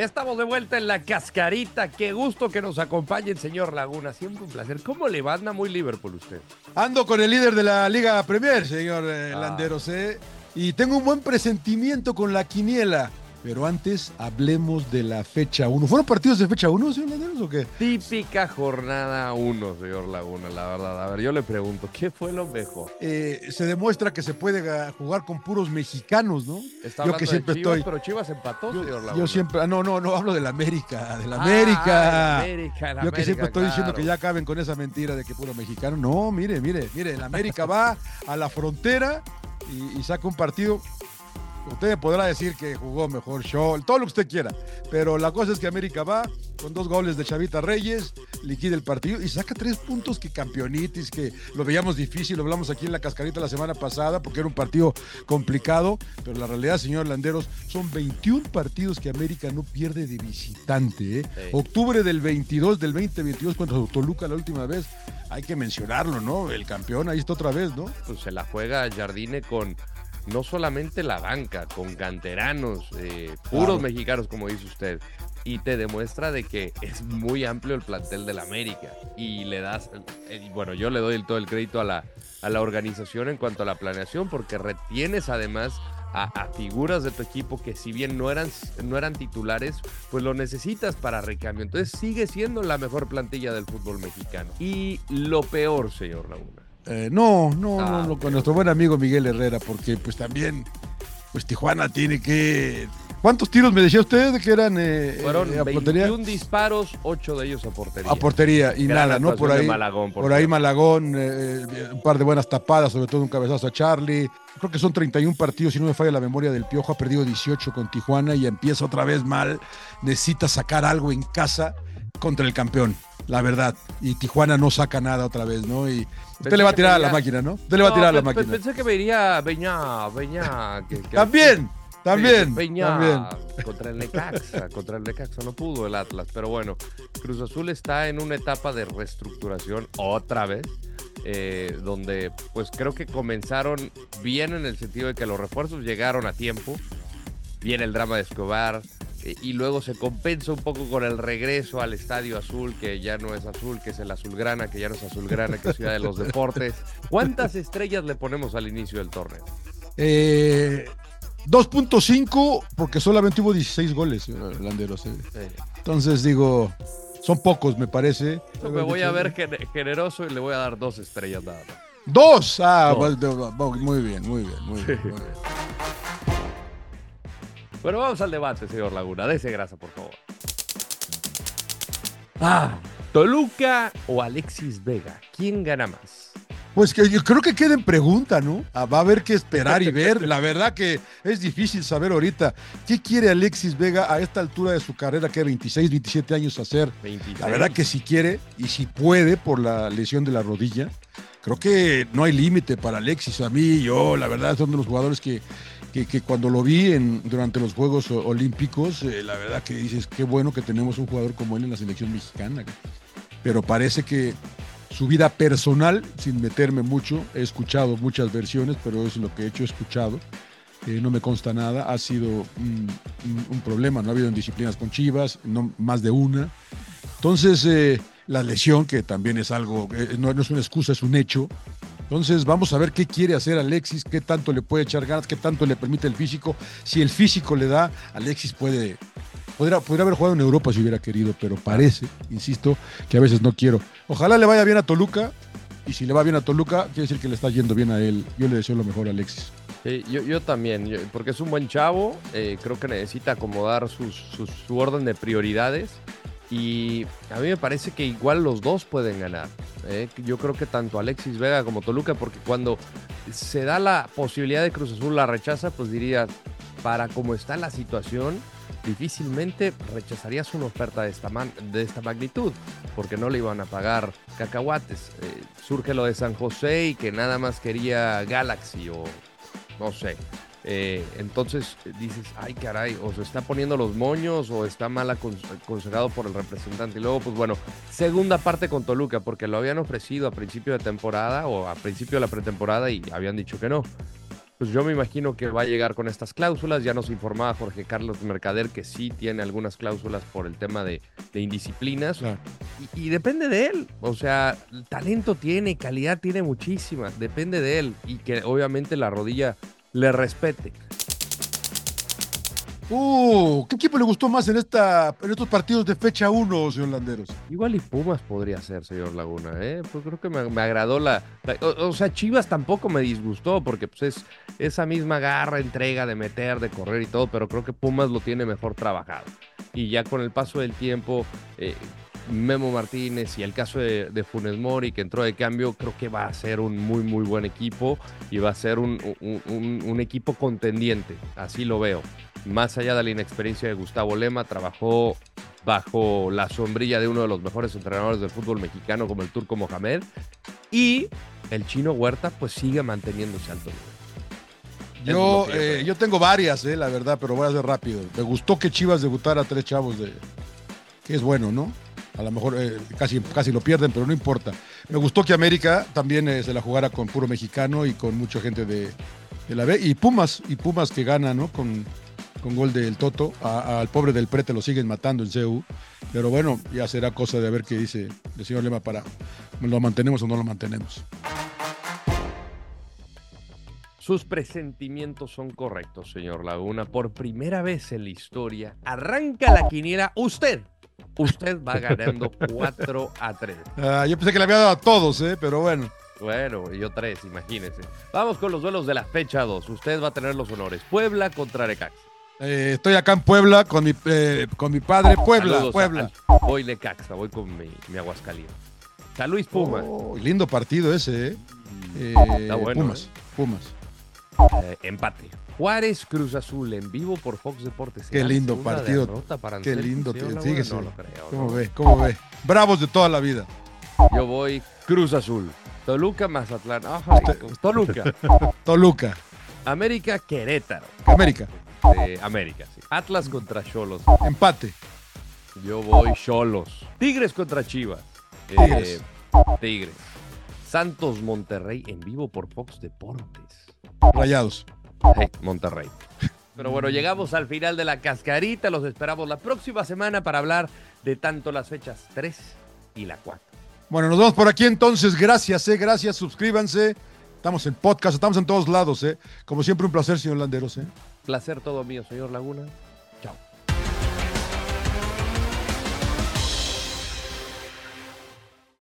Estamos de vuelta en la cascarita. Qué gusto que nos acompañe el señor Laguna. Siempre un placer. ¿Cómo le va? Anda muy Liverpool usted. Ando con el líder de la Liga Premier, señor eh, Ah. Landeros, ¿eh? Y tengo un buen presentimiento con la quiniela. Pero antes hablemos de la fecha 1. ¿Fueron partidos de fecha 1, señor Landeros, o qué? Típica jornada 1, señor Laguna, la verdad. A ver, yo le pregunto, ¿qué fue lo mejor? Eh, se demuestra que se puede ga- jugar con puros mexicanos, ¿no? Está Yo que de siempre Chivas, estoy- pero Chivas empató, señor Laguna. yo siempre, ah, no, no, no, hablo de la América, de la Ah, América. el América, el Yo que siempre estoy diciendo que ya acaben con esa mentira de que puro mexicano. No, mire, mire, mire, el América va a la frontera y, y saca un partido. Usted podrá decir que jugó mejor show, todo lo que usted quiera. Pero la cosa es que América va con dos goles de Chavita Reyes, liquida el partido y saca tres puntos que campeonitis, que lo veíamos difícil, lo hablamos aquí en la cascarita la semana pasada porque era un partido complicado. Pero la realidad, señor Landeros, son 21 partidos que América no pierde de visitante. ¿eh? Sí. Octubre del 22, del 2022, contra Toluca la última vez. Hay que mencionarlo, ¿no? El campeón ahí está otra vez, ¿no? Pues se la juega Jardine con no solamente la banca, con canteranos, eh, puros mexicanos, como dice usted. Y te demuestra de que es muy amplio el plantel del América. Y le das, eh, bueno, yo le doy el- todo el crédito a la, a la organización en cuanto a la planeación, porque retienes además a, a figuras de tu equipo que si bien no eran, no eran titulares, pues lo necesitas para recambio. Entonces sigue siendo la mejor plantilla del fútbol mexicano. Y lo peor, señor Laguna. Eh, no, no, Ah, no, no, ok. con nuestro buen amigo Miguel Herrera, porque pues también, pues Tijuana tiene que... ¿Cuántos tiros me decía usted que eran eh, Fueron eh, a portería? 21 disparos, 8 de ellos a portería. A portería y Gran nada, ¿no? Por ahí, Malagón, por por ahí. Malagón, eh, eh, un par de buenas tapadas, sobre todo un cabezazo a Charlie. Creo que son 31 partidos, si no me falla la memoria del Piojo, ha perdido 18 con Tijuana y empieza otra vez mal. Necesita sacar algo en casa contra el campeón, la verdad. Y Tijuana no saca nada otra vez, ¿no? Y usted le va a tirar a la máquina, ¿no? Usted le va a tirar a la máquina. Pensé que me iría Beñá, Beñá. También, también, Beñá también. contra el Necaxa, contra el Necaxa. No pudo el Atlas, pero bueno, Cruz Azul está en una etapa de reestructuración otra vez. eh, donde pues creo que comenzaron bien en el sentido de que los refuerzos llegaron a tiempo, viene el drama de Escobar, y luego se compensa un poco con el regreso al Estadio Azul, que ya no es azul, que es el Azulgrana, que ya no es Azulgrana, que es Ciudad de los Deportes. ¿Cuántas estrellas le ponemos al inicio del torneo? Eh, 2.5 porque solamente hubo 16 goles, señor Landeros. eh. Eh, Entonces digo, son pocos, me parece. me voy a ver gen- generoso y le voy a dar dos estrellas nada más. Dos. Ah, Dos. pues, muy bien, muy bien, muy bien. muy bien. Bueno, vamos al debate, señor Laguna. Dese grasa, por favor. Ah, Toluca o Alexis Vega. ¿Quién gana más? Pues que yo creo que queda en pregunta, ¿no? Ah, Va a haber que esperar y ver. La verdad que es difícil saber ahorita qué quiere Alexis Vega a esta altura de su carrera, que 26, 27 años hacer. 26. La verdad que si quiere y si puede por la lesión de la rodilla, creo que no hay límite para Alexis. A mí, yo, la verdad, son de los jugadores que, que, cuando lo vi en, durante los Juegos Olímpicos, eh, la verdad que dices, qué bueno que tenemos un jugador como él en la selección mexicana. Pero parece que su vida personal, sin meterme mucho, he escuchado muchas versiones, pero es lo que he hecho, he escuchado. eh, no me consta nada, ha sido un, problema, no ha habido indisciplinas con Chivas, no más de una. Entonces, eh, la lesión, que también es algo, no es una excusa, es un hecho. Entonces, vamos a ver qué quiere hacer Alexis, qué tanto le puede echar ganas, qué tanto le permite el físico. Si el físico le da, Alexis puede, podría, haber jugado en Europa si hubiera querido, pero parece, insisto, que a veces no quiero. Ojalá le vaya bien a Toluca, y si le va bien a Toluca, quiere decir que le está yendo bien a él. Yo le deseo lo mejor a Alexis. Yo, también, porque es un buen chavo, eh, creo que necesita acomodar sus, sus- su orden de prioridades y a mí me parece que igual los dos pueden ganar. eh. Yo creo que tanto Alexis Vega como Toluca, porque cuando se da la posibilidad de Cruz Azul la rechaza, pues diría, para cómo está la situación, difícilmente rechazarías una oferta de esta, magnitud, porque no le iban a pagar cacahuates. Eh, surge lo de San José y que nada más quería Galaxy o no sé. Eh, entonces dices, ay caray, o se está poniendo los moños o está mal acon- aconsejado por el representante. Y luego, pues bueno, segunda parte con Toluca, porque lo habían ofrecido a principio de temporada o a principio de la pretemporada y habían dicho que no. pues yo me imagino que va a llegar con estas cláusulas. Ya nos informaba Jorge Carlos Mercader que sí tiene algunas cláusulas por el tema de, indisciplinas. Y, depende de él. O sea, talento tiene, calidad tiene muchísima. Depende de él. Y que obviamente la rodilla le respete. Uh, ¿qué equipo le gustó más en, esta, en estos partidos de fecha 1, señor Landeros? Igual y Pumas podría ser, señor Laguna, ¿eh? Pues creo que me, agradó la... o, sea, Chivas tampoco me disgustó porque pues, es esa misma garra, entrega de meter, de correr y todo, pero creo que Pumas lo tiene mejor trabajado. Y ya con el paso del tiempo, eh, Memo Martínez y el caso de, de, Funes Mori, que entró de cambio, creo que va a ser un muy, muy buen equipo y va a ser un, un equipo contendiente, así lo veo más allá de la inexperiencia de Gustavo Lema, trabajó bajo la sombrilla de uno de los mejores entrenadores del fútbol mexicano como el turco Mohamed y el chino Huerta pues sigue manteniéndose alto Yo, eh, yo tengo varias, eh, la verdad, pero voy a ser rápido. Me gustó que Chivas debutara a tres chavos de que es bueno, ¿no? A lo mejor eh, casi, casi lo pierden, pero no importa. Me gustó que América también se la jugara con puro mexicano y con mucha gente de, de la B. Y Pumas, y Pumas que gana, ¿no? Con, con gol del Toto. al pobre del Prete lo siguen matando en CEU. Pero bueno, ya será cosa de ver qué dice el señor Lema para lo mantenemos o no lo mantenemos. Sus presentimientos son correctos, señor Laguna. Por primera vez en la historia, arranca la quiniela usted. Usted va ganando 4 a 3. Ah, yo pensé que le había dado a todos, ¿eh? pero bueno. Bueno, yo tres, imagínese. Vamos con los duelos de la fecha 2. Usted va a tener los honores. Puebla contra Necaxa. Eh, estoy acá en Puebla con mi, eh, con mi padre. Puebla, Puebla. voy Necaxa, voy con mi, mi Aguascalientes. San Luis Pumas. Oh, lindo partido ese, ¿eh? eh Está bueno, Pumas, Pumas. empate. Juárez Cruz Azul en vivo por Fox Deportes. Qué lindo partido. Qué lindo. Te, no lo creo, ¿Cómo ve? ¿Cómo ve? Bravos de toda la vida. Yo voy Cruz Azul. Toluca, Mazatlán. Toluca. Toluca. América, Querétaro. América América. Atlas contra Cholos. Empate. Yo voy Cholos. Tigres contra Chivas. Tigres. Eh, Tigres. Santos Monterrey en vivo por Fox Deportes. Rayados. Monterrey. Pero bueno, llegamos al final de la cascarita. Los esperamos la próxima semana para hablar de tanto las fechas 3 y la 4. Bueno, nos vemos por aquí entonces. Gracias, eh, gracias. Suscríbanse. Estamos en podcast, estamos en todos lados, ¿eh? Como siempre, un placer, señor Landeros, ¿eh? Placer todo mío, señor Laguna.